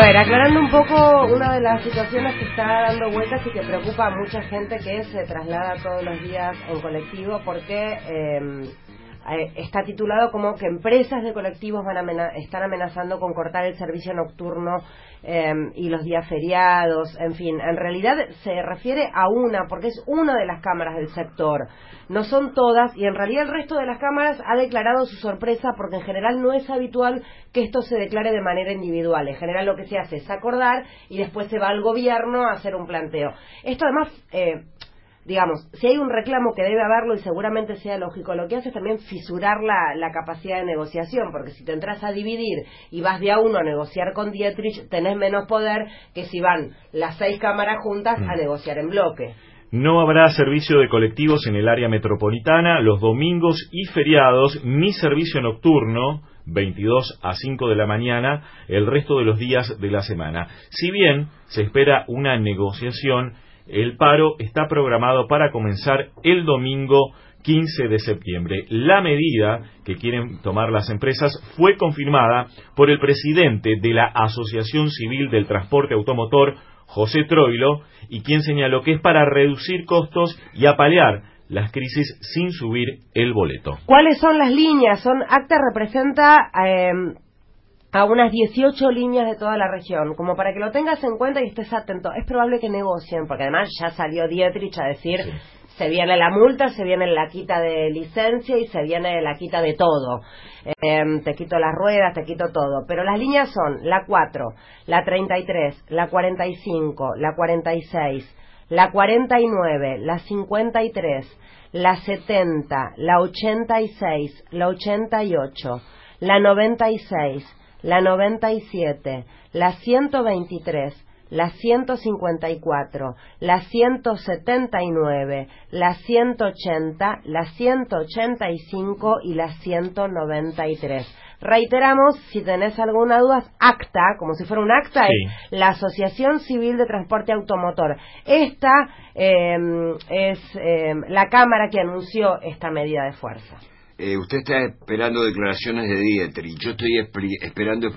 ver, aclarando un poco una de las situaciones que está dando vueltas y que preocupa a mucha gente que se traslada todos los días en colectivo porque eh, está titulado como que empresas de colectivos van a están amenazando con cortar el servicio nocturno em, y los días feriados, en fin, en realidad se refiere a una, porque es una de las cámaras del sector, no son todas, y en realidad el resto de las cámaras ha declarado su sorpresa porque en general no es habitual que esto se declare de manera individual, en general lo que se hace es acordar y después se va al gobierno a hacer un planteo. Esto además... Eh, digamos, si hay un reclamo que debe haberlo y seguramente sea lógico, lo que hace es también fisurar la, la, capacidad de negociación, porque si te entras a dividir y vas de a uno a negociar con Dietrich, tenés menos poder que si van las seis cámaras juntas a mm. negociar en bloque. No habrá servicio de colectivos en el área metropolitana los domingos y feriados, ni servicio nocturno, 22 a 5 de la mañana, el resto de los días de la semana. Si bien se espera una negociación el paro está programado para comenzar el domingo 15 de septiembre. La medida que quieren tomar las empresas fue confirmada por el presidente de la Asociación Civil del Transporte Automotor, José Troilo, y quien señaló que es para reducir costos y apalear las crisis sin subir el boleto. ¿Cuáles son las líneas? Son ACTA representa eh, a unas 18 líneas de toda la región, como para que lo tengas en cuenta y estés atento. Es probable que negocien, porque además ya salió Dietrich a decir, se viene la multa, se viene la quita de licencia y se viene la quita de todo. Em, te quito las ruedas, te quito todo. Pero las líneas son la 4, la 33, la 45, la 46, la 49, la 53, la 70, la 86, la 88, la 96, la 97, la 123, la 154, la 179, la 180, la 185 y la 193. Reiteramos, si tenés alguna duda, ACTA, como si fuera un acta, es la Asociación Civil de Transporte Automotor. Esta em, es em, la Cámara que anunció esta medida de fuerza. Eh, usted está esperando declaraciones de Dietrich. Yo estoy esperando